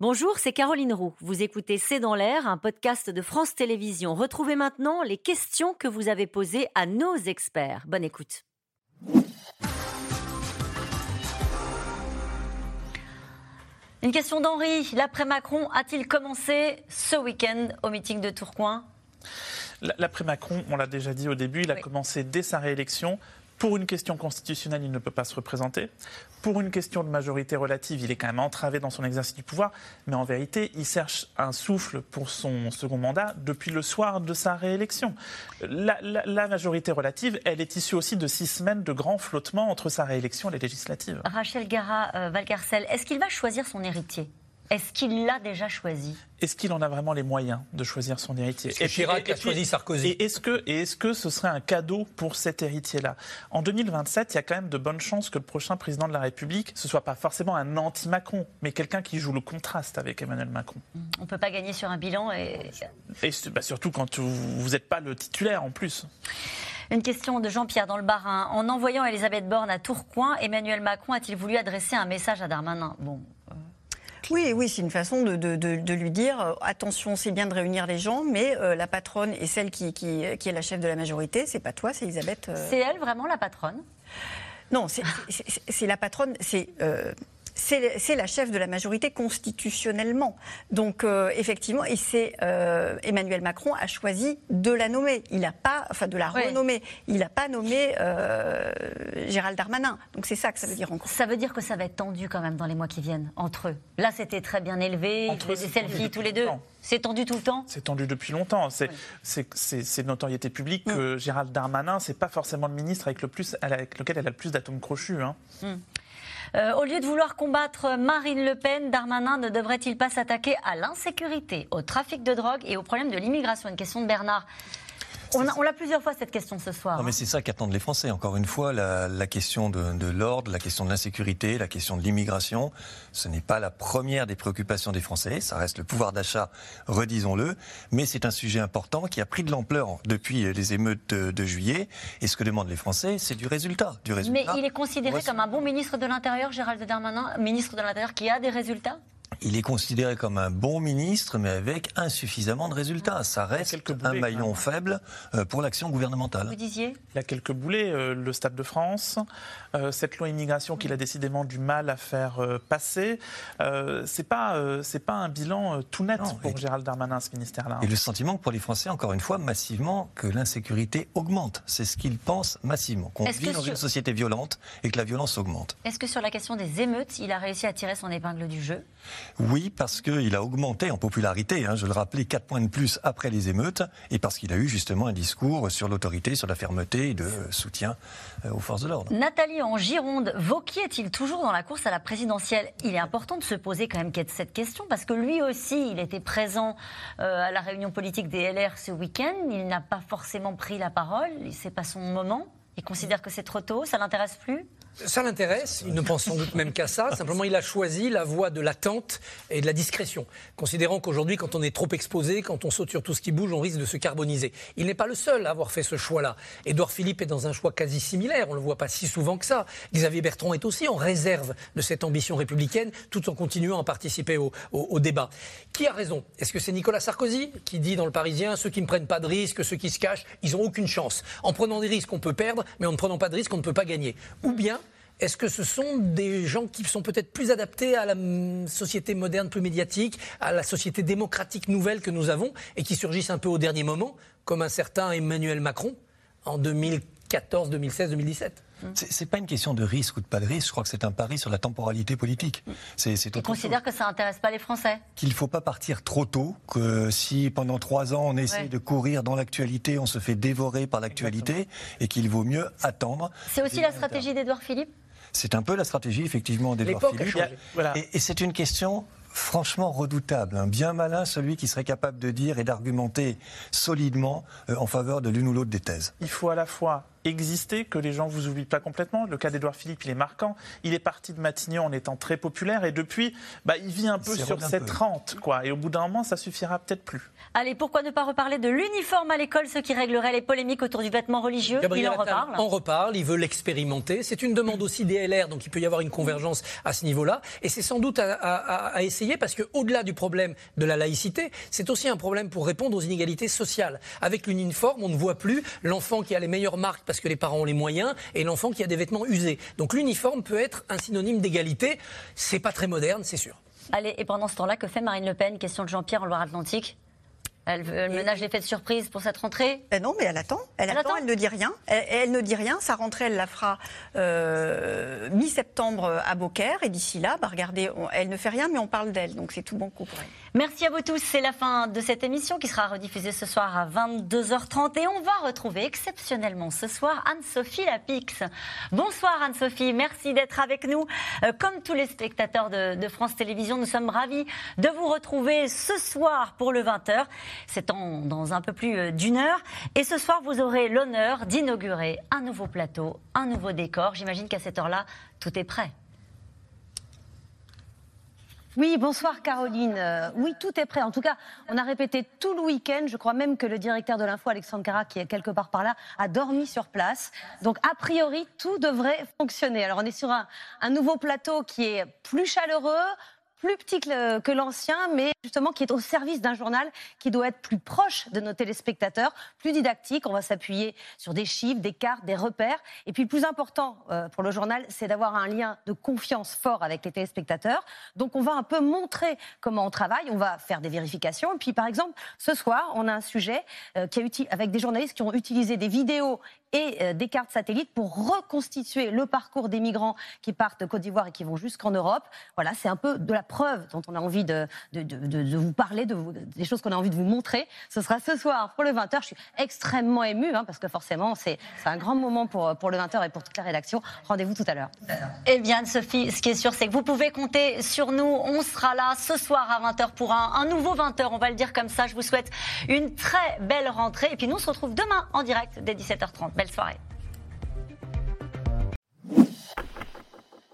Bonjour, c'est Caroline Roux. Vous écoutez C'est dans l'air, un podcast de France Télévisions. Retrouvez maintenant les questions que vous avez posées à nos experts. Bonne écoute. Une question d'Henri. L'après-Macron a-t-il commencé ce week-end au meeting de Tourcoing? L'après-Macron, on l'a déjà dit au début, il a commencé dès sa réélection pour une question constitutionnelle, il ne peut pas se représenter. Pour une question de majorité relative, il est quand même entravé dans son exercice du pouvoir. Mais en vérité, il cherche un souffle pour son second mandat depuis le soir de sa réélection. La, majorité relative, elle est issue aussi de six semaines de grands flottements entre sa réélection et les législatives. Rachel Gara-Valcarcel, euh, est-ce qu'il va choisir son héritier? Est-ce qu'il l'a déjà choisi? Est-ce qu'il en a vraiment les moyens de choisir son héritier? Et Chirac a choisi Sarkozy. Et est-ce que, est que ce serait un cadeau pour cet héritier-là? En 2027, il y a quand même de bonnes chances que le prochain président de la République, ce soit pas forcément un anti-Macron, mais quelqu'un qui joue le contraste avec Emmanuel Macron. On ne peut pas gagner sur un bilan et... et bah, surtout quand vous n'êtes pas le titulaire en plus. Une question de Jean-Pierre dans le Barin. En envoyant Elisabeth Borne à Tourcoing, Emmanuel Macron a-t-il voulu adresser un message à Darmanin? Bon, oui, oui, c'est une façon de, lui dire euh, attention, c'est bien de réunir les gens, mais euh, la patronne est celle qui, est la chef de la majorité, c'est pas toi, c'est Elisabeth. Euh. C'est elle vraiment la patronne? Non, c'est la patronne, c'est c'est la chef de la majorité constitutionnellement. Donc euh, effectivement, et c'est euh, Emmanuel Macron a choisi de la nommer. Il n'a pas, enfin de la renommer. Il n'a pas nommé euh, Gérald Darmanin. Donc c'est ça que ça veut dire encore. Ça veut dire que ça va être tendu quand même dans les mois qui viennent entre eux. Là, c'était très bien élevé. Entre des selfies tous les deux. C'est tendu tout le temps? C'est tendu depuis longtemps. C'est notoriété publique mm. que Gérald Darmanin, c'est pas forcément le ministre avec, le plus, avec lequel elle a le plus d'atomes crochus. Hein. Mm. Euh, au lieu de vouloir combattre Marine Le Pen, Darmanin ne devrait-il pas s'attaquer à l'insécurité, au trafic de drogue et au problème de l'immigration? Une question de Bernard. On l'a plusieurs fois cette question ce soir. Non, mais c'est ça qu'attendent les Français. Encore une fois, la, question de, l'ordre, la question de l'insécurité, la question de l'immigration, ce n'est pas la première des préoccupations des Français. Ça reste le pouvoir d'achat, redisons-le. Mais c'est un sujet important qui a pris de l'ampleur depuis les émeutes de, juillet. Et ce que demandent les Français, c'est du résultat, du résultat. Mais il est considéré comme un bon ministre de l'Intérieur, Gérald Darmanin, ministre de l'Intérieur qui a des résultats? Il est considéré comme un bon ministre, mais avec insuffisamment de résultats. Ça reste un maillon faible euh, pour l'action gouvernementale. Vous disiez Il y a quelques boulets. Euh, le Stade de France, euh, cette loi immigration qu'il a décidément du mal à faire passer. c'est pas c'est pas un bilan tout net pour Gérald Darmanin, ce ministère-là. Et le sentiment que pour les Français, encore une fois, massivement, que l'insécurité augmente. C'est ce qu'ils pensent massivement. Qu'on vit dans une société violente et que la violence augmente. Est-ce que sur la question des émeutes, il a réussi à tirer son épingle du jeu? Oui, parce qu'il a augmenté en popularité, hein, je le rappelais, 4 points de plus après les émeutes, et parce qu'il a eu justement un discours sur l'autorité, sur la fermeté et de soutien euh, aux forces de l'ordre. Nathalie, en Gironde, Vauquier est-il toujours dans la course à la présidentielle? Il est important de se poser quand même cette question, parce que lui aussi, il était présent euh, à la réunion politique des LR ce week-end, il n'a pas forcément pris la parole, c'est pas son moment. Il considère que c'est trop tôt, ça l'intéresse plus? Ça l'intéresse, il ne pense sans doute même qu'à ça. Simplement, il a choisi la voie de l'attente et de la discrétion, considérant qu'aujourd'hui, quand on est trop exposé, quand on saute sur tout ce qui bouge, on risque de se carboniser. Il n'est pas le seul à avoir fait ce choix-là. Édouard Philippe est dans un choix quasi similaire, on ne le voit pas si souvent que ça. Xavier Bertrand est aussi en réserve de cette ambition républicaine, tout en continuant à participer au, débat. Qui a raison? Est-ce que c'est Nicolas Sarkozy qui dit dans le Parisien, ceux qui ne prennent pas de risques, ceux qui se cachent, ils n'ont aucune chance. En prenant des risques, on peut perdre, mais en ne prenant pas de risques, on ne peut pas gagner. Ou bien est-ce que ce sont des gens qui sont peut-être plus adaptés à la société moderne, plus médiatique, à la société démocratique nouvelle que nous avons et qui surgissent un peu au dernier moment, comme un certain Emmanuel Macron en 2014, 2016, 2017 c'est pas une question de risque ou de pas de risque. Je crois que c'est un pari sur la temporalité politique. C'est, tu considères que ça n'intéresse pas les Français Qu'il ne faut pas partir trop tôt. Que si pendant trois ans on essaie de courir dans l'actualité, on se fait dévorer par l'actualité, et qu'il vaut mieux attendre. C'est aussi la stratégie d'Edouard Philippe? C'est un peu la stratégie, effectivement, d'Edouard Philippe. Et, et c'est une question franchement redoutable, un bien malin celui qui serait capable de dire et d'argumenter solidement euh, en faveur de l'une ou l'autre des thèses. Il faut à la fois exister, que les gens vous oublient pas complètement. Le cas d'Edouard Philippe, il est marquant. Il est parti de Matignon en étant très populaire et depuis, bah, il vit un peu sur cette rente, quoi. Et au bout d'un moment, ça suffira peut-être plus. Allez, pourquoi ne pas reparler de l'uniforme à l'école, ce qui réglerait les polémiques autour du vêtement religieux? Il en reparle. On reparle, il veut l'expérimenter. C'est une demande aussi des LR, donc il peut y avoir une convergence à ce niveau-là. Et c'est sans doute à, essayer parce qu'au-delà du problème de la laïcité, c'est aussi un problème pour répondre aux inégalités sociales. Avec l'uniforme, on ne voit plus l'enfant qui a les meilleures marques parce que les parents ont les moyens et l'enfant qui a des vêtements usés. Donc l'uniforme peut être un synonyme d'égalité. C'est pas très moderne, c'est sûr. Allez, et pendant ce temps-là, que fait Marine Le Pen? Question de Jean-Pierre en Loire-Atlantique elle, elle ménage l'effet de surprise pour cette rentrée? Ben Non, mais elle attend. Elle, attend, elle ne dit rien. Elle, ne dit rien. Sa rentrée, elle la fera euh, mi-septembre à Beaucaire. Et d'ici là, bah, regardez, elle ne fait rien, mais on parle d'elle. Donc c'est tout bon coup pour elle. Merci à vous tous. C'est la fin de cette émission qui sera rediffusée ce soir à 22h30. Et on va retrouver exceptionnellement ce soir Anne-Sophie Lapix. Bonsoir Anne-Sophie. Merci d'être avec nous. Euh, comme tous les spectateurs de, de France Télévisions, nous sommes ravis de vous retrouver ce soir pour le 20h. C'est dans un peu plus euh, d'une heure. Et ce soir, vous aurez l'honneur d'inaugurer un nouveau plateau, un nouveau décor. J'imagine qu'à cette heure-là, tout est prêt. Oui, bonsoir Caroline. Euh, oui, tout est prêt. En tout cas, on a répété tout le week-end. Je crois même que le directeur de l'info, Alexandre Cara, qui est quelque part par là, a dormi sur place. Donc, a priori, tout devrait fonctionner. Alors, on est sur un nouveau plateau qui est plus chaleureux, plus petit que l'ancien, mais justement qui est au service d'un journal qui doit être plus proche de nos téléspectateurs, plus didactique. On va s'appuyer sur des chiffres, des cartes, des repères. Et puis plus important euh, pour le journal, c'est d'avoir un lien de confiance fort avec les téléspectateurs. Donc on va un peu montrer comment on travaille, on va faire des vérifications. Et puis par exemple, ce soir, on a un sujet euh, qui a avec des journalistes qui ont utilisé des vidéos et euh, des cartes satellites pour reconstituer le parcours des migrants qui partent de Côte d'Ivoire et qui vont jusqu'en Europe. Voilà, c'est un peu de la preuve dont on a envie de, de, de, vous parler, de des choses qu'on a envie de vous montrer. Ce sera ce soir pour le 20h. Je suis extrêmement émue hein, parce que forcément, c'est un grand moment pour, pour le 20h et pour toute la rédaction. Rendez-vous tout à l'heure. Eh bien, Sophie, ce qui est sûr, c'est que vous pouvez compter sur nous. On sera là ce soir à 20h pour un, un nouveau 20h, on va le dire comme ça. Je vous souhaite une très belle rentrée. Et puis nous, on se retrouve demain en direct dès 17h30. Belle soirée.